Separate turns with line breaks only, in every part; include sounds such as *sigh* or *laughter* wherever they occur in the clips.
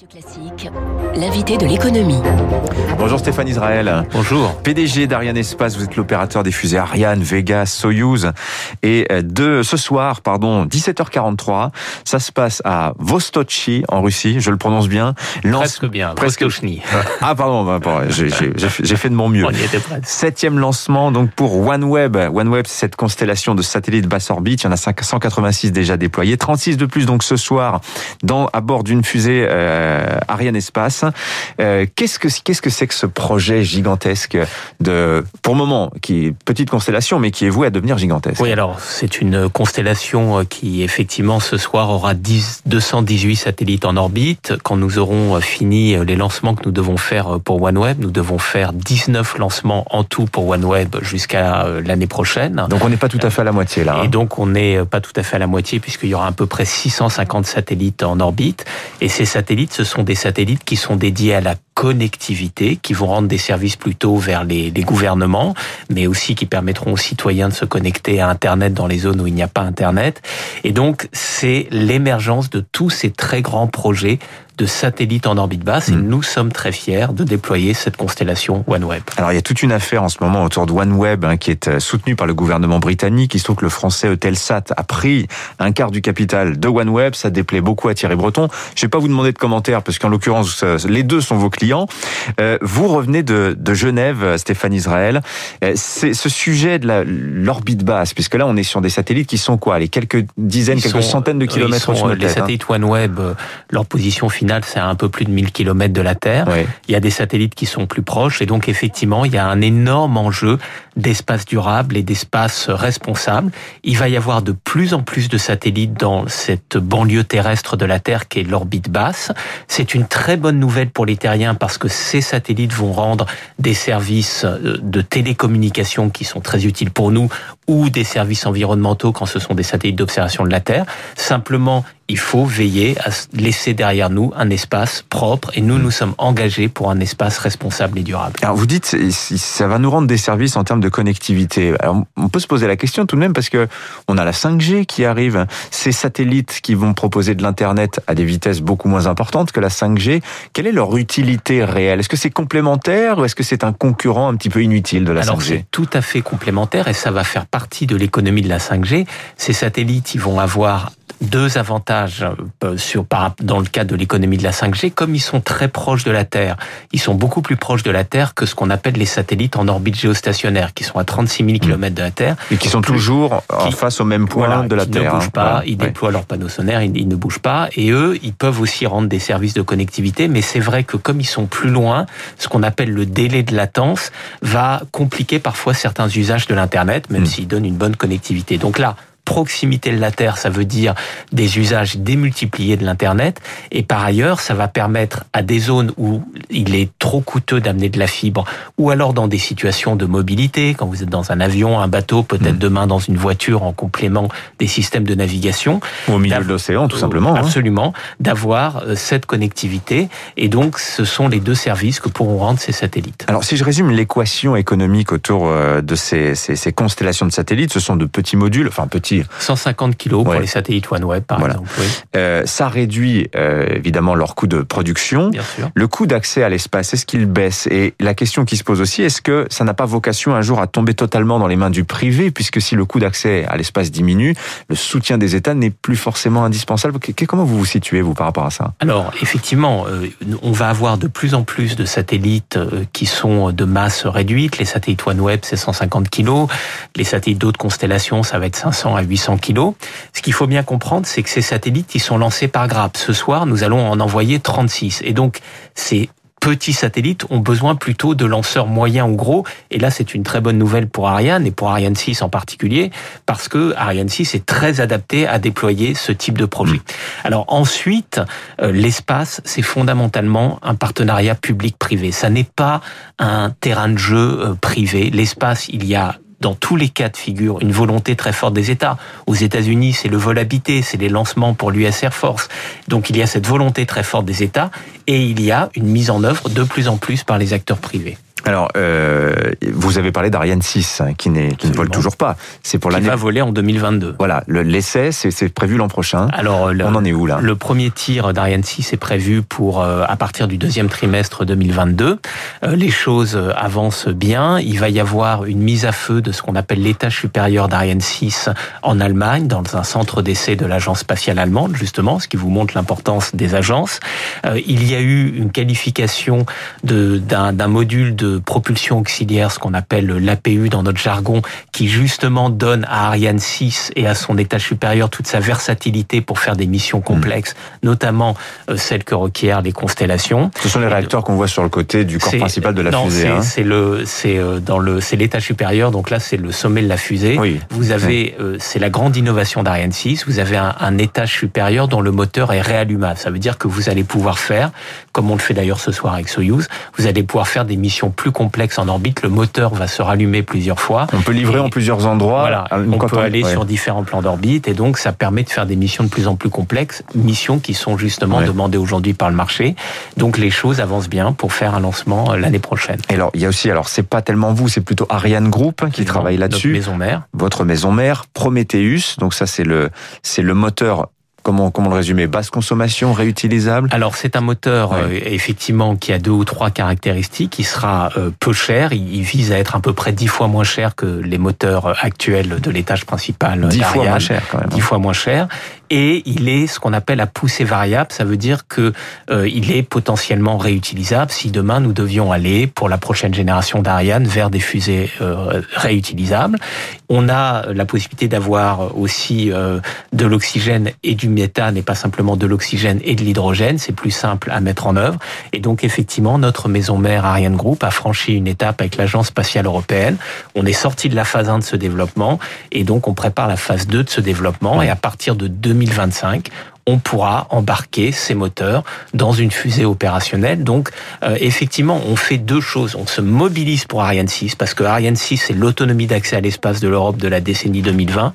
Radio Classique, l'invité de l'économie.
Bonjour Stéphane Israël.
Bonjour.
PDG d'Ariane Espace, vous êtes l'opérateur des fusées Ariane, Vega, Soyuz. Et de ce soir, pardon, 17h43, ça se passe à Vostochi en Russie, je le prononce bien.
Lance... Presque bien, presque. Vostochny. *laughs*
ah pardon, bah, j'ai fait de mon mieux.
On y était presque.
Septième lancement donc pour OneWeb. OneWeb, c'est cette constellation de satellites basse orbite. Il y en a 186 déjà déployés, 36 de plus donc ce soir dans, à bord d'une fusée euh, Ariane Espace. Euh, qu'est-ce que qu'est-ce que c'est que ce projet gigantesque de, pour le moment, qui est petite constellation, mais qui est voué à devenir gigantesque?
Oui, alors c'est une constellation euh, qui effectivement ce soir aura 10, 218 satellites en orbite. Quand nous aurons fini les lancements que nous devons faire pour OneWeb, nous devons faire 19 lancements en tout pour OneWeb jusqu'à l'année prochaine.
Donc on n'est pas tout à fait à la moitié là.
Hein. Et donc on n'est pas tout à fait à la moitié puisqu'il y aura à peu près 650 satellites en orbite. Et ces satellites, ce sont des satellites qui sont dédiés à la connectivité, qui vont rendre des services plutôt vers les, gouvernements, mais aussi qui permettront aux citoyens de se connecter à Internet dans les zones où il n'y a pas Internet. Et donc, c'est l'émergence de tous ces très grands projets de satellites en orbite basse et hmm. nous sommes très fiers de déployer cette constellation OneWeb.
Alors il y a toute une affaire en ce moment autour de OneWeb hein, qui est euh, soutenue par le gouvernement britannique. Il se trouve que le français Eutelsat a pris un quart du capital de OneWeb. Ça déplaît beaucoup à Thierry Breton. Je ne vais pas vous demander de commentaires parce qu'en l'occurrence euh, les deux sont vos clients. Euh, vous revenez de, de Genève, Stéphane Israël. C'est ce sujet de l'orbite basse, puisque là on est sur des satellites qui sont quoi? Les quelques dizaines, quelques centaines de kilomètres
sont, Les hein. satellites OneWeb, leur position finale c'est à un peu plus de 1000 km de la Terre. Il y a des satellites qui sont plus proches et donc effectivement, il y a un énorme enjeu d'espace durable et d'espace responsable. Il va y avoir de plus en plus de satellites dans cette banlieue terrestre de la Terre qui est l'orbite basse. C'est une très bonne nouvelle pour les terriens parce que ces satellites vont rendre des services euh, de télécommunication qui sont très utiles pour nous ou des services environnementaux quand ce sont des satellites d'observation de la Terre. Simplement, il faut veiller à laisser derrière nous un espace propre et nous, nous sommes engagés pour un espace responsable et durable.
Alors vous dites, ça va nous rendre des services en termes de connectivité. Alors, on peut se poser la question tout de même parce que on a la 5G qui arrive, ces satellites qui vont proposer de l'internet à des vitesses beaucoup moins importantes que la 5G. Quelle est leur utilité réelle? Est-ce que c'est complémentaire ou est-ce que c'est un concurrent un petit peu inutile de la 5G
Alors c'est tout à fait complémentaire et ça va faire partie de l'économie de la 5G. Ces satellites, ils vont avoir deux avantages euh, sur, dans le cadre de l'économie de la 5G. Comme ils sont très proches de la Terre, ils sont beaucoup plus proches de la Terre que ce qu'on appelle les satellites en orbite géostationnaire, qui sont à 36 000 km de la Terre.
Et qui sont toujours en face au même point de la
qui
Terre.
Ils ne bougent hein. pas, ils déploient leurs panneaux solaires, ils, ils ne bougent pas. Et eux, ils peuvent aussi rendre des services de connectivité. Mais c'est vrai que comme ils sont plus loin, ce qu'on appelle le délai de latence va compliquer parfois certains usages de l'Internet, même hmm. s'ils donnent une bonne connectivité. Donc là, proximité de la Terre, ça veut dire des usages démultipliés de l'Internet. Et par ailleurs, ça va permettre à des zones où il est trop coûteux d'amener de la fibre, ou alors dans des situations de mobilité, quand vous êtes dans un avion, un bateau, peut-être mm. demain dans une voiture en complément des systèmes de navigation.
Ou au milieu de l'océan, tout simplement.
Hein. Absolument. D'avoir euh, cette connectivité. Et donc, ce sont les deux services que pourront rendre ces satellites.
Alors, si je résume l'équation économique autour euh, de ces, ces, ces constellations de satellites, ce sont de petits modules, enfin petits
150 kilos pour les satellites OneWeb, par exemple.
Euh, ça réduit euh, évidemment leur coût de production.
Bien sûr.
Le coût d'accès à l'espace, est-ce qu'il baisse? Et la question qui se pose aussi, est-ce que ça n'a pas vocation un jour à tomber totalement dans les mains du privé, puisque si le coût d'accès à l'espace diminue, le soutien des États n'est plus forcément indispensable Comment vous vous situez, vous, par rapport à ça?
Alors, effectivement, euh, on va avoir de plus en plus de satellites qui sont de masse réduite. Les satellites OneWeb, c'est 150 kilos. Les satellites d'autres constellations, ça va être 500 à 800 kilos. Ce qu'il faut bien comprendre, c'est que ces satellites, ils sont lancés par grappe. Ce soir, nous allons en envoyer 36. Et donc, ces petits satellites ont besoin plutôt de lanceurs moyens ou gros. Et là, c'est une très bonne nouvelle pour Ariane et pour Ariane 6 en particulier, parce que Ariane 6 est très adapté à déployer ce type de projet. Mmh. Alors ensuite, euh, l'espace, c'est fondamentalement un partenariat public-privé. Ça n'est pas un terrain de jeu euh, privé. L'espace, il y a dans tous les cas de figure une volonté très forte des États. Aux États-Unis, c'est le vol habité, c'est les lancements pour l'US Air Force. Donc il y a cette volonté très forte des États et il y a une mise en œuvre de plus en plus par les acteurs privés.
Alors, euh, vous avez parlé d'Ariane 6, hein, qui, qui ne vole toujours pas.
C'est pour l'année. Qui va voler en 2022.
Voilà, l'essai, c'est, c'est prévu l'an prochain. Alors, on en est où là?
Le premier tir d'Ariane 6 est prévu pour euh, à partir du deuxième trimestre 2022. Euh, les choses avancent bien. Il va y avoir une mise à feu de ce qu'on appelle l'étage supérieur d'Ariane 6 en Allemagne, dans un centre d'essai de l'agence spatiale allemande, justement, ce qui vous montre l'importance des agences. il y a eu une qualification d'un module de propulsion auxiliaire, ce qu'on appelle l'APU dans notre jargon, qui justement donne à Ariane 6 et à son étage supérieur toute sa versatilité pour faire des missions complexes, notamment euh, celles que requièrent les constellations.
Ce sont les réacteurs qu'on voit sur le côté du corps principal de la fusée.
Non, c'est hein. le, c'est euh, dans le, c'est l'étage supérieur. Donc là, c'est le sommet de la fusée. Oui. Vous avez, euh, c'est la grande innovation d'Ariane 6. Vous avez un, un étage supérieur dont le moteur est réallumable. Ça veut dire que vous allez pouvoir faire, comme on le fait d'ailleurs ce soir avec Soyuz, vous allez pouvoir faire des missions plus complexe en orbite, le moteur va se rallumer plusieurs fois.
On peut livrer en plusieurs endroits.
Voilà, on peut aller sur différents plans d'orbite et donc ça permet de faire des missions de plus en plus complexes, missions qui sont justement demandées aujourd'hui par le marché. Donc les choses avancent bien pour faire un lancement euh, l'année prochaine.
Et alors il y a aussi, alors c'est pas tellement vous, c'est plutôt Ariane Group qui travaille là-dessus.
Maison mère.
Votre maison mère, Prometheus. Donc ça c'est le c'est le moteur Comment, comment le résumer? Basse consommation, réutilisable?
Alors c'est un moteur euh, effectivement qui a deux ou trois caractéristiques. Il sera euh, peu cher. Il, vise à être à peu près dix fois moins cher que les moteurs actuels de l'étage principal.
Dix fois moins cher quand même.
Dix fois moins cher et il est ce qu'on appelle à poussée variable. Ça veut dire que euh, il est potentiellement réutilisable si demain nous devions aller pour la prochaine génération d'Ariane vers des fusées euh, réutilisables. On a la possibilité d'avoir aussi euh, de l'oxygène et du méthane et pas simplement de l'oxygène et de l'hydrogène. C'est plus simple à mettre en œuvre. Et donc effectivement, notre maison mère Ariane Group a franchi une étape avec l'Agence spatiale européenne. On est sorti de la phase 1 de ce développement et donc on prépare la phase 2 de ce développement. Et à partir de 2025, on pourra embarquer ces moteurs dans une fusée opérationnelle. Donc, euh, effectivement, on fait deux choses. On se mobilise pour Ariane 6, parce que Ariane 6, c'est l'autonomie d'accès à l'espace de l'Europe de la décennie 2020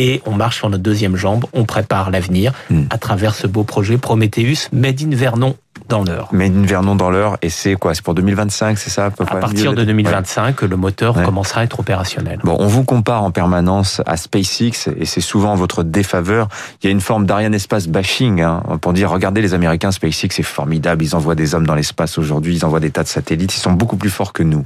et on marche sur notre deuxième jambe, on prépare l'avenir hmm. à travers ce beau projet Prometheus Made in Vernon dans l'heure.
Mais une Vernon dans l'heure, et c'est quoi C'est pour 2025, c'est ça à, peu
à partir de 2025, le moteur commencera à être opérationnel.
Bon, on vous compare en permanence à SpaceX, et c'est souvent votre défaveur. Il y a une forme d'Ariane Espace bashing, hein, pour dire, regardez les Américains, SpaceX, c'est formidable, ils envoient des hommes dans l'espace aujourd'hui, ils envoient des tas de satellites, ils sont beaucoup plus forts que nous.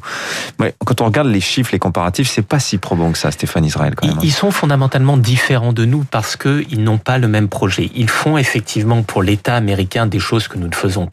Mais quand on regarde les chiffres, les comparatifs, c'est pas si probant que ça, Stéphane Israël, quand même.
Ils sont fondamentalement différents de nous parce qu'ils n'ont pas le même projet. Ils font effectivement pour l'État américain des choses que nous ne faisons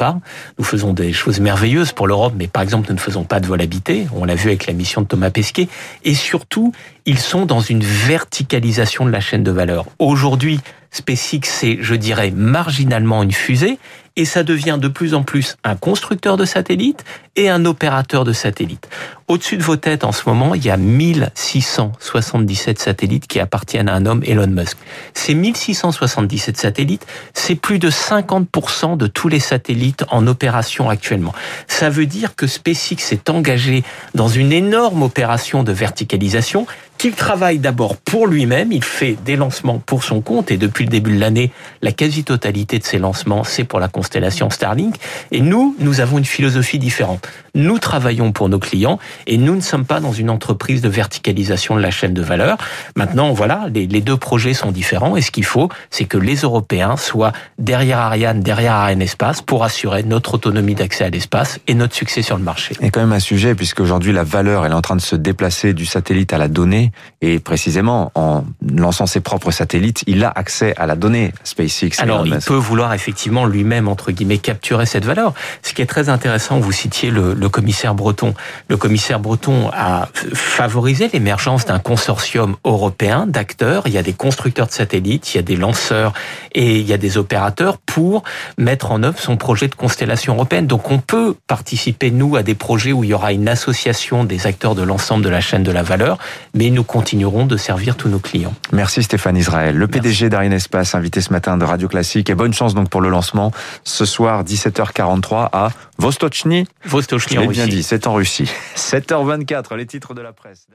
Nous faisons des choses merveilleuses pour l'Europe, mais par exemple, nous ne faisons pas de vol habité. On l'a vu avec la mission de Thomas Pesquet. Et surtout, ils sont dans une verticalisation de la chaîne de valeur. Aujourd'hui, SpaceX, c'est, je dirais, marginalement une fusée, et ça devient de plus en plus un constructeur de satellites et un opérateur de satellites. Au-dessus de vos têtes, en ce moment, il y a 1677 satellites qui appartiennent à un homme, Elon Musk. Ces 1677 satellites, c'est plus de 50% de tous les satellites en opération actuellement. Ça veut dire que SpaceX est engagé dans une énorme opération de verticalisation qu'il travaille d'abord pour lui-même, il fait des lancements pour son compte et depuis le début de l'année, la quasi-totalité de ses lancements, c'est pour la constellation Starlink. Et nous, nous avons une philosophie différente. Nous travaillons pour nos clients et nous ne sommes pas dans une entreprise de verticalisation de la chaîne de valeur. Maintenant, voilà, les, deux projets sont différents et ce qu'il faut, c'est que les Européens soient derrière Ariane, derrière Ariane Espace pour assurer notre autonomie d'accès à l'espace et notre succès sur le marché.
Et quand même un sujet, puisque aujourd'hui la valeur, elle est en train de se déplacer du satellite à la donnée et précisément en lançant ses propres satellites, il a accès à la donnée SpaceX.
Alors, il peut vouloir effectivement lui-même, entre guillemets, capturer cette valeur. Ce qui est très intéressant, vous citiez le, le commissaire Breton. Le commissaire Breton a favorisé l'émergence d'un consortium européen d'acteurs. Il y a des constructeurs de satellites, il y a des lanceurs et il y a des opérateurs pour mettre en œuvre son projet de constellation européenne. Donc on peut participer, nous, à des projets où il y aura une association des acteurs de l'ensemble de la chaîne de la valeur, mais nous continuerons de servir tous nos clients.
Merci Stéphane Israël. Le PDG d'Ariane Espace, invité ce matin de Radio Classique. Et bonne chance donc pour le lancement ce soir, 17h43 à Vostochny.
Vostochny
bien dit, c'est en Russie. *laughs* 7h24, les titres de la presse.